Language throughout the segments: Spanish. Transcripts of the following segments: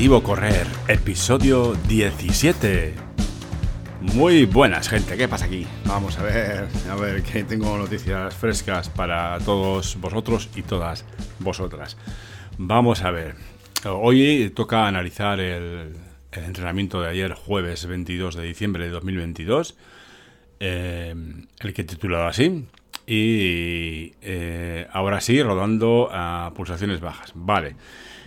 Objetivo Correr, episodio 17. Muy buenas, gente, ¿qué pasa aquí? Vamos a ver, a ver, que tengo noticias frescas para todos vosotros y todas vosotras. Vamos a ver, hoy toca analizar el, entrenamiento de ayer, jueves 22 de diciembre de 2022, eh, el que he titulado así, y eh, ahora sí, rodando a pulsaciones bajas. Vale.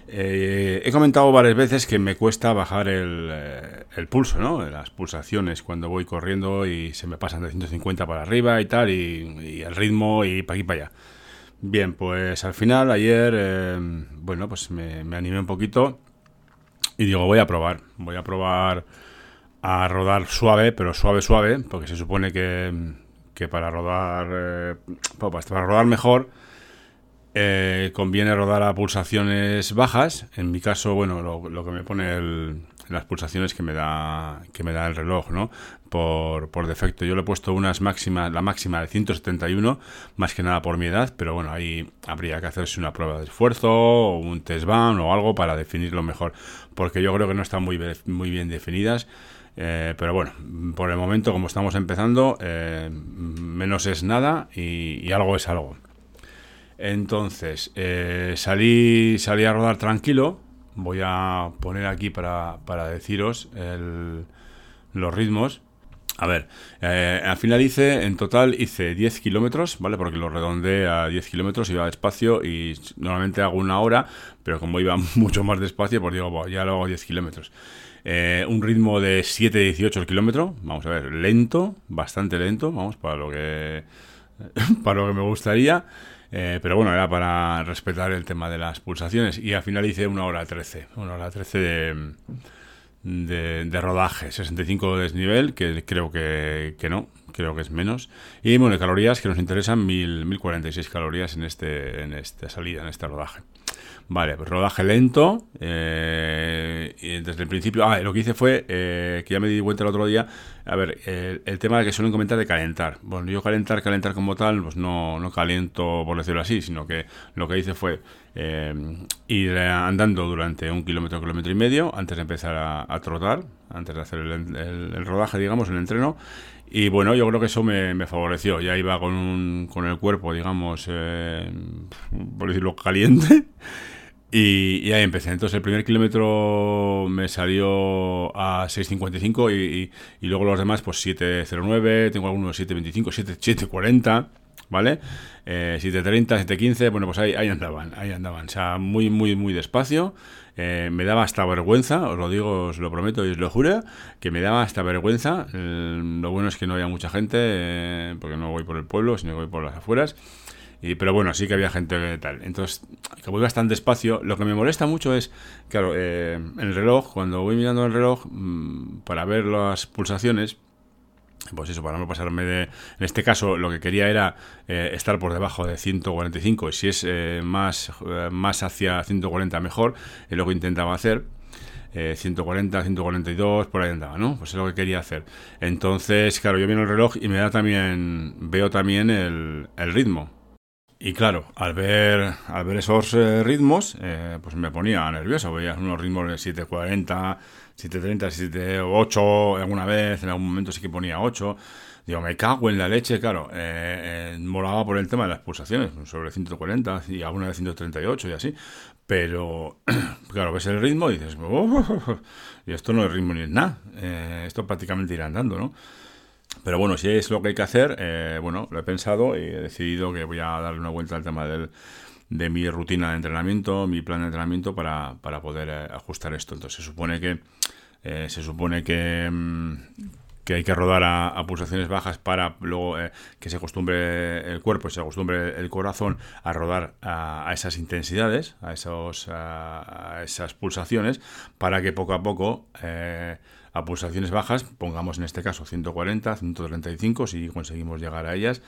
Eh, he comentado varias veces que me cuesta bajar el, eh, pulso, ¿no? Las pulsaciones cuando voy corriendo y se me pasan de 150 para arriba y tal, y, el ritmo y para aquí para allá. Bien, pues al final, ayer, bueno, pues me, animé un poquito y digo, voy a probar, voy a probar a rodar suave, pero suave, suave, porque se supone que que para rodar, eh, para rodar mejor eh, conviene rodar a pulsaciones bajas. En mi caso, bueno, lo, que me pone las pulsaciones que me da que me da el reloj, ¿no? Por, por, defecto. Yo le he puesto unas máximas, la máxima de 171, más que nada por mi edad, pero bueno, ahí habría que hacerse una prueba de esfuerzo o un test ban o algo para definirlo mejor, porque yo creo que no están muy, muy bien definidas. Eh, pero bueno, por el momento, como estamos empezando, eh, menos es nada y, algo es algo. Entonces, eh, salí, salí a rodar tranquilo. Voy a poner aquí para, deciros los ritmos. A ver, al final hice, en total hice 10 kilómetros, ¿vale? Porque lo redondeé a 10 kilómetros, iba despacio y normalmente hago una hora, pero como iba mucho más despacio, pues digo, ya lo hago 10 kilómetros. Eh, un ritmo de 7-18 kilómetros, vamos a ver, lento, bastante lento, vamos, para lo que, para lo que me gustaría. Eh, pero bueno, era para respetar el tema de las pulsaciones. Y al final hice una hora 13, una hora 13 de, de, rodaje, 65 de desnivel, que creo que, que, no, creo que es menos. Y bueno, de calorías que nos interesan, 1046 calorías en, este, en esta salida, en este rodaje. Vale, pues rodaje lento. Eh, y desde el principio. Ah, lo que hice fue eh, que ya me di cuenta el otro día. A ver, el, tema que suelen comentar de calentar. Bueno, yo calentar, calentar como tal, pues no, no caliento por decirlo así, sino que lo que hice fue eh, ir andando durante un kilómetro, kilómetro y medio antes de empezar a, trotar, antes de hacer el, rodaje, digamos, el entreno. Y bueno, yo creo que eso me, me favoreció. Ya iba con, un, con el cuerpo, digamos, por decirlo, caliente. Y, ahí empecé. Entonces el primer kilómetro me salió a 6.55 y, y, luego los demás pues 7.09, tengo algunos 7.25, 7.40, ¿vale? Eh, 7.30, 7.15, bueno pues ahí, andaban, ahí andaban. O sea, muy, muy, muy despacio. Eh, me daba hasta vergüenza, os lo digo, os lo prometo y os lo juro, que me daba hasta vergüenza. lo bueno es que no había mucha gente, eh, porque no voy por el pueblo, sino que voy por las afueras pero bueno, sí que había gente que tal. Entonces, que voy bastante despacio. Lo que me molesta mucho es, claro, eh, el reloj, cuando voy mirando el reloj mm, para ver las pulsaciones, pues eso, para no pasarme de... En este caso, lo que quería era eh, estar por debajo de 145. Y si es eh, más, más hacia 140, mejor. Es lo que intentaba hacer. 140, 142, por ahí andaba, ¿no? Pues es lo que quería hacer. Entonces, claro, yo miro el reloj y me da también, veo también el, el ritmo. Y claro, al ver, al ver esos eh, ritmos, eh, pues me ponía nervioso. Veía unos ritmos de 740, 730, 78, alguna vez, en algún momento sí que ponía 8. Digo, me cago en la leche, claro. Eh, molaba por el tema de las pulsaciones, sobre 140 y alguna vez 138 y así. Pero, claro, ves el ritmo y dices, y esto no es ritmo ni es nada. esto prácticamente irá andando, ¿no? Pero bueno, si es lo que hay que hacer, eh, bueno, lo he pensado y he decidido que voy a darle una vuelta al tema del, de mi rutina de entrenamiento, mi plan de entrenamiento para, para poder eh, ajustar esto. Entonces se supone que eh, se supone que, mm, que hay que rodar a, pulsaciones bajas para luego que se acostumbre el cuerpo, se acostumbre el corazón a rodar a, esas intensidades, a, esos, a, esas pulsaciones, para que poco a poco a pulsaciones bajas, pongamos en este caso 140, 135, si conseguimos llegar a ellas,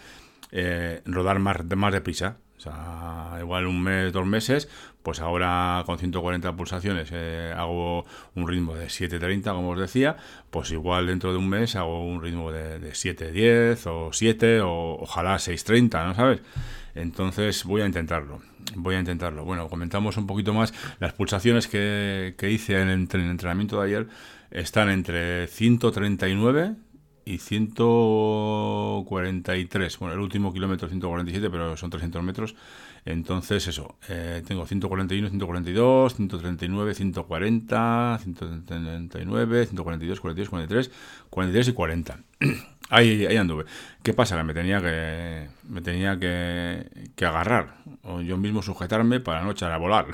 eh, rodar más, más deprisa. O sea, igual un mes, dos meses, pues ahora con 140 pulsaciones eh, hago un ritmo de 7.30, como os decía, pues igual dentro de un mes hago un ritmo de, de 7.10 o 7 o ojalá 6.30, ¿no sabes? Entonces voy a intentarlo. Voy a intentarlo. Bueno, comentamos un poquito más. Las pulsaciones que, hice en el, entrenamiento de ayer están entre 139 y 143. Bueno, el último kilómetro 147, pero son 300 metros. Entonces, eso, eh, tengo 141, 142, 139, 140, 139, 142, 42, 43, 43 y 40. Ahí, ahí anduve. ¿Qué pasa? Que me tenía que, me tenía que, agarrar o yo mismo sujetarme para no echar a volar.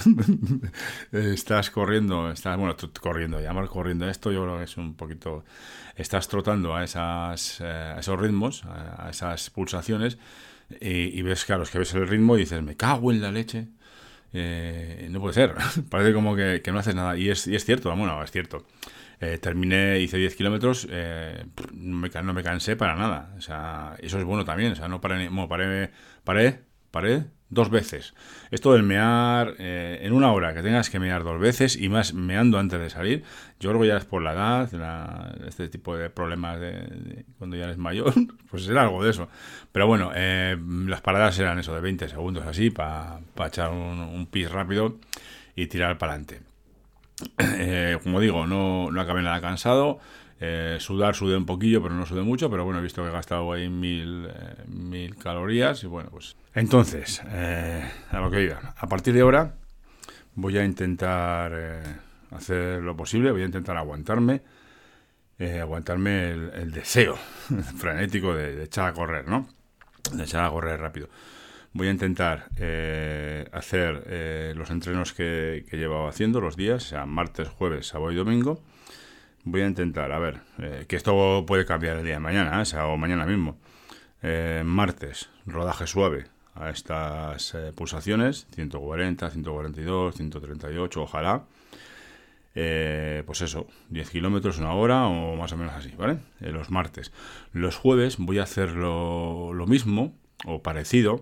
estás corriendo, estás, bueno, corriendo, llamar corriendo esto, yo creo que es un poquito, estás trotando a, esas, eh, esos ritmos, a, esas pulsaciones y, ves, claro, es que ves el ritmo y dices, me cago en la leche. Eh, no puede ser, parece como que, no haces nada. Y es, y es cierto, bueno, es cierto. Eh, terminé, hice 10 kilómetros, eh, no, me, no me cansé para nada. O sea, eso es bueno también. O sea, no paré, bueno, paré, paré, paré dos veces. Esto del mear eh, en una hora, que tengas que mear dos veces y más meando antes de salir, yo creo que ya es por la edad, este tipo de problemas de, cuando ya eres mayor, pues era algo de eso. Pero bueno, las paradas eran eso, de 20 segundos así, para echar un, un pis rápido y tirar para adelante. Eh, como digo, no, no acabé nada cansado. Eh, sudar, sudé un poquillo, pero no sudé mucho. Pero bueno, he visto que he gastado ahí mil, eh, mil calorías. Y bueno, pues. Entonces, a lo que iba. A partir de ahora, voy a intentar hacer lo posible. Voy a intentar aguantarme. aguantarme el, deseo frenético de, echar a correr, ¿no? De echar a correr rápido voy a intentar eh, hacer eh, los entrenos que, que, llevaba haciendo los días, sea martes, jueves, sábado y domingo. Voy a intentar, a ver, eh, que esto puede cambiar el día de mañana, o mañana mismo. martes, rodaje suave a estas pulsaciones, 140, 142, 138, ojalá. pues eso, 10 kilómetros, una hora o más o menos así, ¿vale? los martes. Los jueves voy a hacer lo, lo mismo o parecido,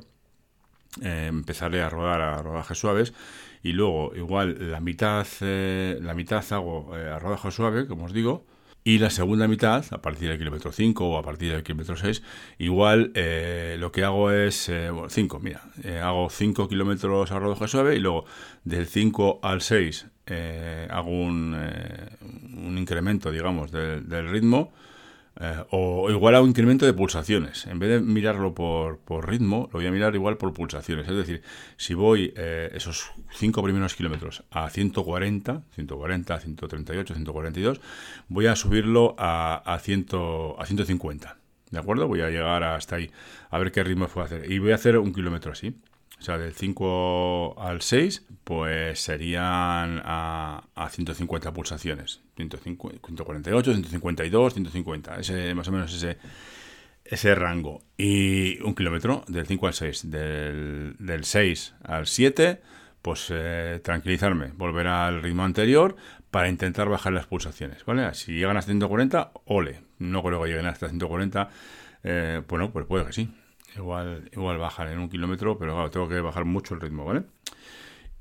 eh, empezaré a rodar a rodajes suaves y luego igual la mitad eh, la mitad hago eh, a rodaje suave como os digo y la segunda mitad a partir del kilómetro 5 o a partir del kilómetro 6 igual lo que hago es 5 mira hago 5 kilómetros a rodaje suave y luego del 5 al 6 hago un, un incremento digamos del ritmo eh, o igual a un incremento de pulsaciones. En vez de mirarlo por, ritmo, lo voy a mirar igual por pulsaciones. Es decir, si voy eh, esos 5 primeros kilómetros a 140, 140, 138, 142, voy a subirlo a, a, a 150. ¿De acuerdo? Voy a llegar hasta ahí, a ver qué ritmo puedo hacer. Y voy a hacer un kilómetro así. O sea, del 5 al 6, pues serían a, a 150 pulsaciones. 148, 152, 150. Ese, más o menos ese, ese rango. Y un kilómetro del 5 al 6. Del, del 6 al 7, pues eh, tranquilizarme, volver al ritmo anterior para intentar bajar las pulsaciones. ¿vale? Si llegan a 140, ole. No creo que lleguen hasta 140. Eh, bueno, pues puede que sí igual, igual bajar en un kilómetro, pero claro, tengo que bajar mucho el ritmo, ¿vale?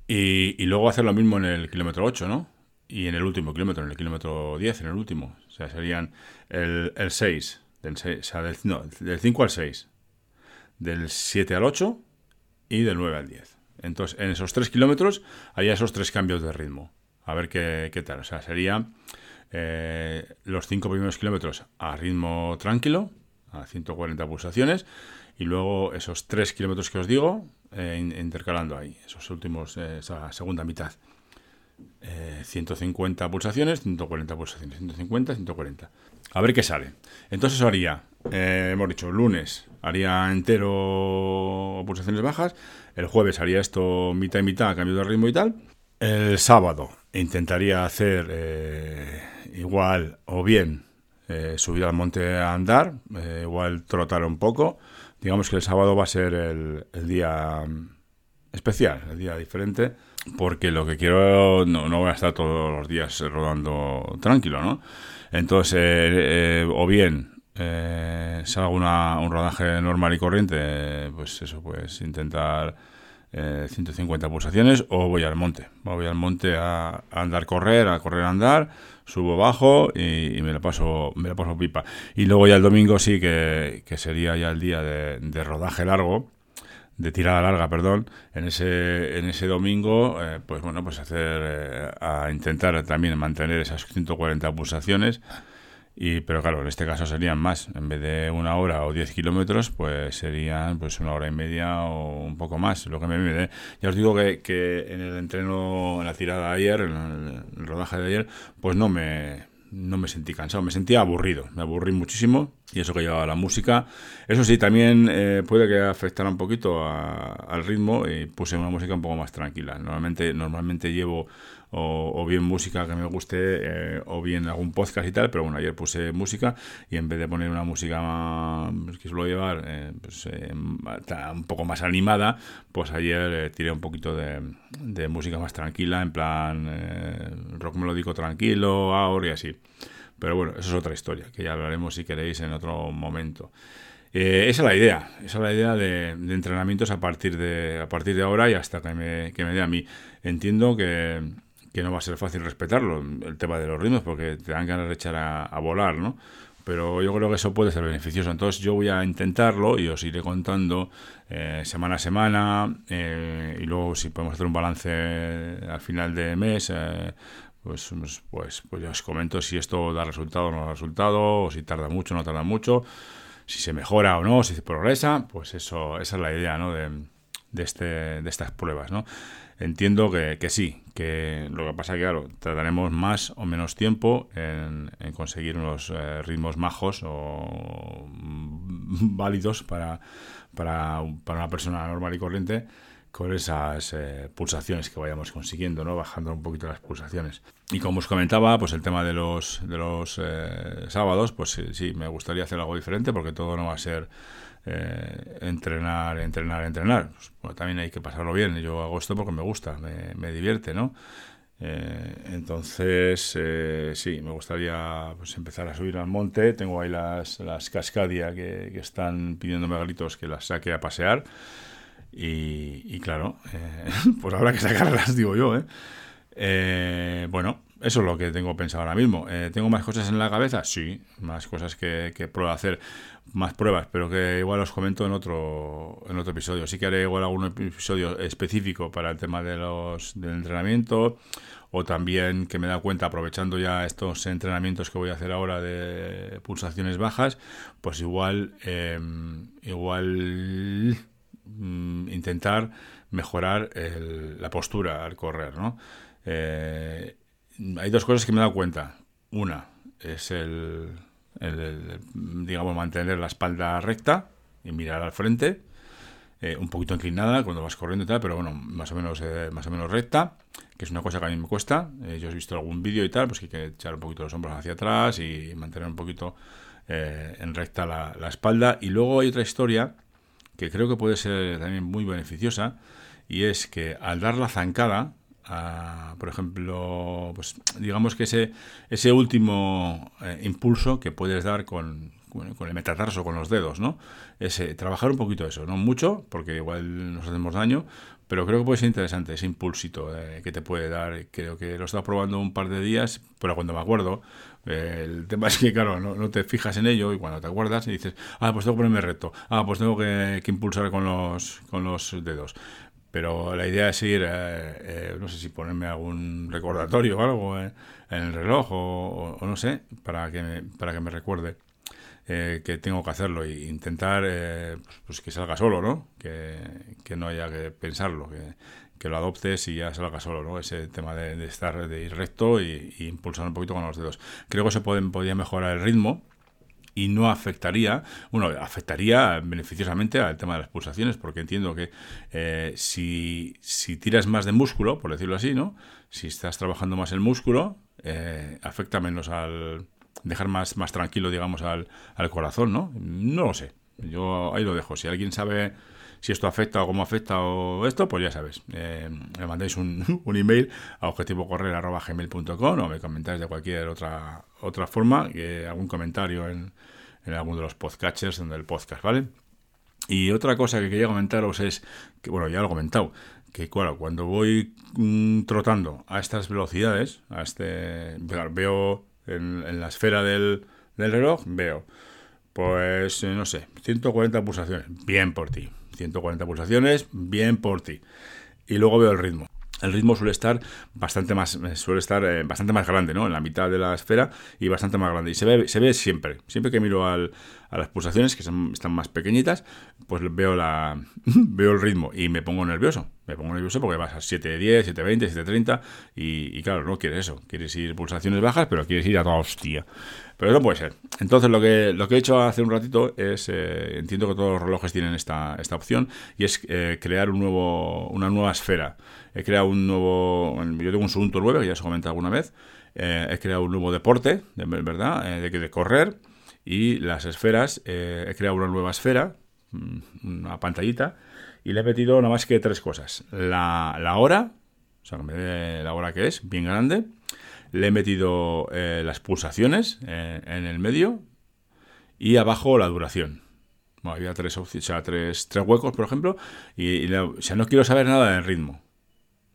Y, luego hacer lo mismo en el kilómetro 8, ¿no? Y en el último kilómetro, en el kilómetro 10, en el último. O sea, serían el, el 6, del o sea, del, no, del 5 al 6, del 7 al 8 y del 9 al 10. Entonces, en esos 3 kilómetros haría esos tres cambios de ritmo. A ver qué, qué tal. O sea, sería eh, los 5 primeros kilómetros a ritmo tranquilo, a 140 pulsaciones, y luego esos 3 kilómetros que os digo, eh, intercalando ahí, esos últimos, eh, esa segunda mitad. 150 eh, pulsaciones, 140 pulsaciones, 150, 140. A ver qué sale. Entonces haría, hemos dicho, lunes haría entero pulsaciones bajas, el jueves haría esto mitad y mitad, cambio de ritmo y tal. El sábado intentaría hacer igual o bien subir al monte a andar, igual trotar un poco digamos que el sábado va a ser el, día especial, el día diferente, porque lo que quiero, no, no voy a estar todos los días rodando tranquilo, ¿no? Entonces, eh, eh, o bien eh, salgo una, un rodaje normal y corriente, pues eso, pues intentar 150 eh, pulsaciones, o voy al monte. Voy al monte a, andar, correr, a correr, andar, subo, bajo y, me la paso me la paso pipa. Y luego ya el domingo sí que, sería ya el día de, rodaje largo, de tirada larga, perdón, en ese, en ese domingo, eh, pues bueno, pues hacer, eh, a intentar también mantener esas 140 pulsaciones. Y, pero claro, en este caso serían más. En vez de una hora o 10 kilómetros, pues serían pues una hora y media o un poco más. Lo que me mide. Ya os digo que, que en el entreno, en la tirada de ayer, en el rodaje de ayer, pues no me, no me sentí cansado, me sentía aburrido, me aburrí muchísimo y eso que llevaba la música. Eso sí, también eh, puede que afectara un poquito al ritmo y puse una música un poco más tranquila. Normalmente, normalmente llevo o, bien música que me guste eh, o bien algún podcast y tal, pero bueno, ayer puse música y en vez de poner una música que suelo llevar eh, pues, eh, un poco más animada, pues ayer tiré un poquito de, música más tranquila, en plan rock melódico tranquilo, ahora y así. Pero bueno, eso es otra historia, que ya hablaremos si queréis en otro momento. esa es la idea, esa es la idea de, de, entrenamientos a partir de, a partir de ahora y hasta que me, que me dé a mí. Entiendo que, que no va a ser fácil respetarlo, el tema de los ritmos, porque te dan ganas de echar a, volar, ¿no? Pero yo creo que eso puede ser beneficioso. Entonces yo voy a intentarlo y os iré contando eh, semana a semana eh, y luego si podemos hacer un balance al final de mes, eh, pues, pues, pues, pues os comento si esto da resultado o no da resultado, o si tarda mucho o no tarda mucho, si se mejora o no, si se progresa, pues eso, esa es la idea, ¿no? De, este, de estas pruebas, ¿no? Entiendo que, que, sí, que lo que pasa es que, claro, tardaremos más o menos tiempo en, conseguir unos eh, ritmos majos o válidos para, para, para, una persona normal y corriente con esas eh, pulsaciones que vayamos consiguiendo, ¿no? Bajando un poquito las pulsaciones. Y como os comentaba, pues el tema de los, de los eh, sábados, pues sí, sí, me gustaría hacer algo diferente porque todo no va a ser eh, entrenar, entrenar, entrenar. Pues, también hay que pasarlo bien. Yo hago esto porque me gusta, me, divierte, ¿no? Eh, entonces, eh, sí, me gustaría pues, empezar a subir al monte. Tengo ahí las, las cascadia que, que están pidiéndome gritos que las saque a pasear. Y, y claro, pues habrá que sacarlas, digo yo. bueno, eso es lo que tengo pensado ahora mismo. ¿Tengo más cosas en la cabeza? Sí, más cosas que, que puedo hacer más pruebas, pero que igual os comento en otro, en otro episodio. Sí que haré igual algún episodio específico para el tema de los, del entrenamiento o también que me da cuenta aprovechando ya estos entrenamientos que voy a hacer ahora de pulsaciones bajas, pues igual, em, igual mm, intentar mejorar la postura al correr, ¿no? Eh, hay dos cosas que me he dado cuenta. Una es el, digamos, mantener la espalda recta y mirar al frente, eh, un poquito inclinada cuando vas corriendo y tal, pero bueno, más o menos, eh, más o menos recta, que es una cosa que a mí me cuesta. Eh, yo he visto algún vídeo y tal, pues que hay que echar un poquito los hombros hacia atrás y mantener un poquito en recta la espalda. Y luego hay otra historia que creo que puede ser también muy beneficiosa, y es que al dar la zancada, por ejemplo, pues digamos que ese, ese último eh, impulso que puedes dar con, con el metatarso, con los dedos, ¿no? Ese, trabajar un poquito eso, no mucho, porque igual nos hacemos daño, pero creo que puede ser interesante ese impulsito eh, que te puede dar. Creo que lo he probando un par de días, pero cuando me acuerdo, eh, el tema es que, claro, no, te fijas en ello y cuando te acuerdas y dices, ah, pues tengo que ponerme recto, ah, pues tengo que, que impulsar con los, con los dedos. Pero la idea es ir, eh, eh, no sé si ponerme algún recordatorio o algo eh, en el reloj o, no sé, para que me, para que me recuerde que tengo que hacerlo e intentar pues, pues, que salga solo, ¿no? Que, no haya que pensarlo, que, lo adoptes y ya salga solo, ¿no? Ese tema de, estar, de ir recto y, impulsar un poquito con los dedos. Creo que se puede, podría mejorar el ritmo y no afectaría, bueno, afectaría beneficiosamente al tema de las pulsaciones, porque entiendo que eh, si, si, tiras más de músculo, por decirlo así, ¿no? Si estás trabajando más el músculo, eh, afecta menos al dejar más, más tranquilo, digamos, al, al corazón, ¿no? No lo sé. Yo ahí lo dejo. Si alguien sabe si esto afecta o cómo afecta o esto, pues ya sabes. Eh, me mandáis un, un, email a objetivocorrer.gmail.com o me comentáis de cualquier otra, otra forma, que algún comentario en, en alguno de los podcatchers del podcast, ¿vale? Y otra cosa que quería comentaros es que, bueno, ya lo he comentado, que claro, cuando voy mm, trotando a estas velocidades, a este, veo en, en la esfera del, del reloj, veo Pues no sé, 140 pulsaciones, bien por ti. 140 pulsaciones, bien por ti. Y luego veo el ritmo. El ritmo suele estar bastante más eh, suele estar eh, bastante más grande no en la mitad de la esfera y bastante más grande. Y se ve se ve siempre. Siempre que miro al, a las pulsaciones que están más pequeñitas pues veo la veo el ritmo y me pongo nervioso. Me pongo nervioso porque vas a 7.10 7.20 7.30 y, y claro no quieres eso. Quieres ir pulsaciones bajas pero quieres ir a toda hostia. Pero no puede ser. Entonces lo que lo que he hecho hace un ratito es eh, entiendo que todos los relojes tienen esta, esta opción y es crear un nuevo una nueva esfera. He creado un nuevo, yo tengo un Subunto 9, que ya os he comentado alguna vez, eh, he creado un nuevo deporte, de, ¿verdad? Eh, de, de, correr, y las esferas, eh, he creado una nueva esfera, mm, una pantallita, y le he metido nada más que tres cosas. La, la hora, o sea, la hora que es, bien grande, le he metido las pulsaciones en el medio, y abajo la duración. Bueno, había tres, o sea, tres, tres huecos, por ejemplo, y, o sea, no quiero saber nada del ritmo.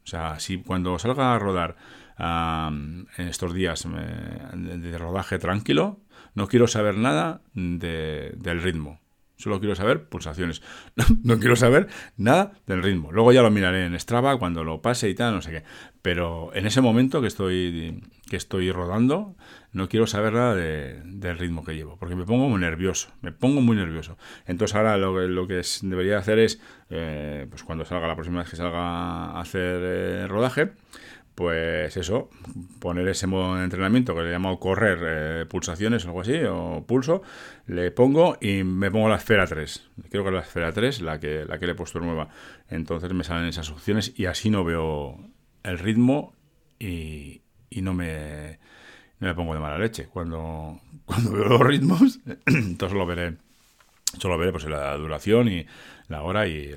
O sea, si cuando salga a rodar en estos días de rodaje tranquilo, no quiero saber nada del ritmo. Solo quiero saber pulsaciones. No, quiero saber nada del ritmo. Luego ya lo miraré en Strava cuando lo pase y tal, no sé qué. Pero en ese momento que estoy, que estoy rodando, no quiero saber nada del ritmo que llevo, porque me pongo muy nervioso, me pongo muy nervioso. Entonces ahora lo, lo que debería hacer es, eh, pues cuando salga la próxima vez que salga a hacer eh, rodaje, pues eso, poner ese modo de entrenamiento que le he llamado correr eh, pulsaciones o algo así, o pulso, le pongo y me pongo la esfera 3. Creo que la esfera 3 la que, la que le he puesto nueva. Entonces me salen esas opciones y así no veo el ritmo y, y no me no me pongo de mala leche. Cuando, cuando veo los ritmos, entonces lo veré. Solo veré pues la duración y la hora y,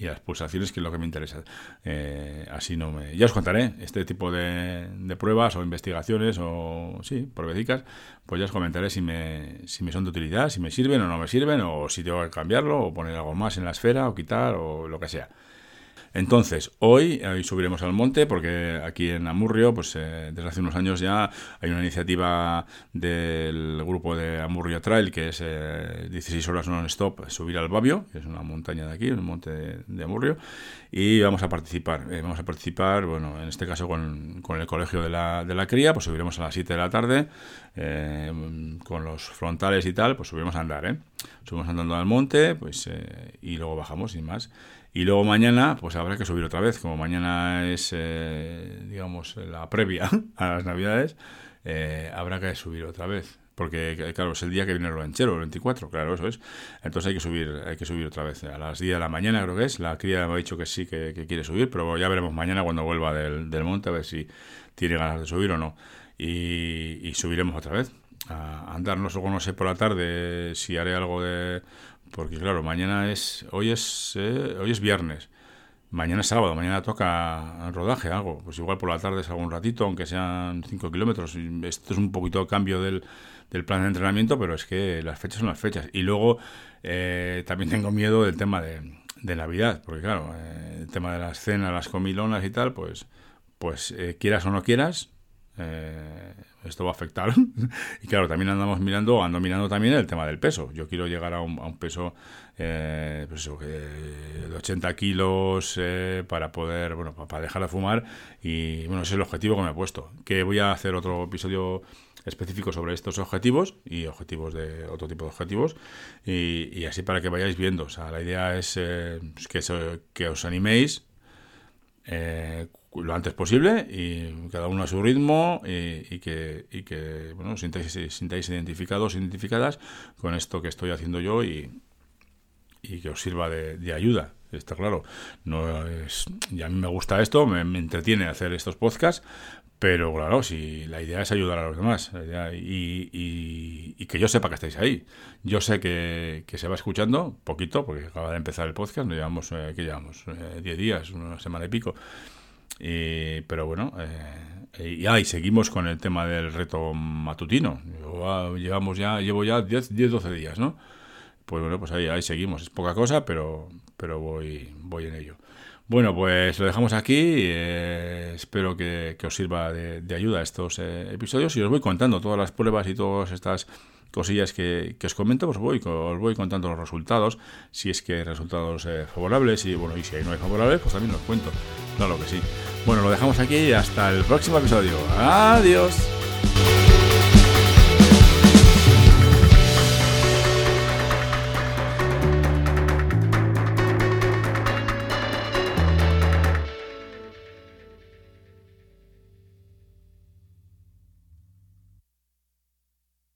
las pulsaciones, que es lo que me interesa. Eh, así no me... Ya os contaré este tipo de, pruebas o investigaciones o, sí, pruebecicas, pues ya os comentaré si me, si me son de utilidad, si me sirven o no me sirven, o si tengo que cambiarlo, o poner algo más en la esfera, o quitar, o lo que sea. Entonces, hoy, hoy subiremos al monte porque aquí en Amurrio, pues eh, desde hace unos años ya hay una iniciativa del grupo de Amurrio Trail que es 16 eh, horas non-stop subir al Babio, que es una montaña de aquí, un monte de, Amurrio, y vamos a participar. Eh, vamos a participar, bueno, en este caso con, el colegio de la, de la cría, pues subiremos a las 7 de la tarde con los frontales y tal, pues subiremos a andar, ¿eh? Subimos andando al monte, pues y luego bajamos sin más. Y luego mañana, pues habrá que subir otra vez. Como mañana es, eh, digamos, la previa a las Navidades, eh, habrá que subir otra vez. Porque, claro, es el día que viene el ranchero, el 24, claro, eso es. Entonces hay que subir hay que subir otra vez. A las 10 de la mañana creo que es. La cría me ha dicho que sí, que, quiere subir, pero ya veremos mañana cuando vuelva del, del, monte a ver si tiene ganas de subir o no. Y, subiremos otra vez. A andar, no sé por la tarde si haré algo de porque claro, mañana es, hoy es, eh, hoy es viernes, mañana es sábado, mañana toca rodaje, algo, pues igual por la tarde es algún ratito, aunque sean 5 kilómetros, esto es un poquito cambio del, del, plan de entrenamiento, pero es que las fechas son las fechas. Y luego eh, también tengo miedo del tema de, de Navidad, porque claro, eh, el tema de las cenas, las comilonas y tal, pues, pues quieras o no quieras, eh, esto va a afectar. y claro, también andamos mirando, ando mirando también el tema del peso. Yo quiero llegar a un, a un peso eh, pues de 80 kilos eh, para poder, bueno, para dejar de fumar. Y bueno, ese es el objetivo que me he puesto. Que voy a hacer otro episodio específico sobre estos objetivos y objetivos de otro tipo de objetivos y, así para que vayáis viendo. O sea, la idea es pues que, que os animéis lo antes posible y cada uno a su ritmo y, que, y que bueno, sintáis, sintáis identificados, identificadas con esto que estoy haciendo yo y, y que os sirva de, ayuda. Está claro, no es, y a mí me gusta esto, me, entretiene hacer estos podcasts, pero claro, si la idea es ayudar a los demás y, y, que yo sepa que estáis ahí. Yo sé que, que, se va escuchando poquito, porque acaba de empezar el podcast, no llevamos, eh, ¿qué llevamos? 10 eh, días, una semana y pico. Eh, pero bueno, eh, eh y, ah, seguimos con el tema del reto matutino. Ah, llevamos ya, llevo ya 10, 10 12 días, ¿no? Pues bueno, pues ahí, ahí seguimos. Es poca cosa, pero, pero voy, voy en ello. Bueno, pues lo dejamos aquí. Eh, espero que, os sirva de, de ayuda estos eh, episodios y os voy contando todas las pruebas y todas estas cosillas que, que os comento. Pues os voy, os voy contando los resultados, si es que hay resultados eh, favorables y bueno, y si ahí no hay favorables, pues también los cuento. Claro que sí. Bueno, lo dejamos aquí y hasta el próximo episodio. Adiós.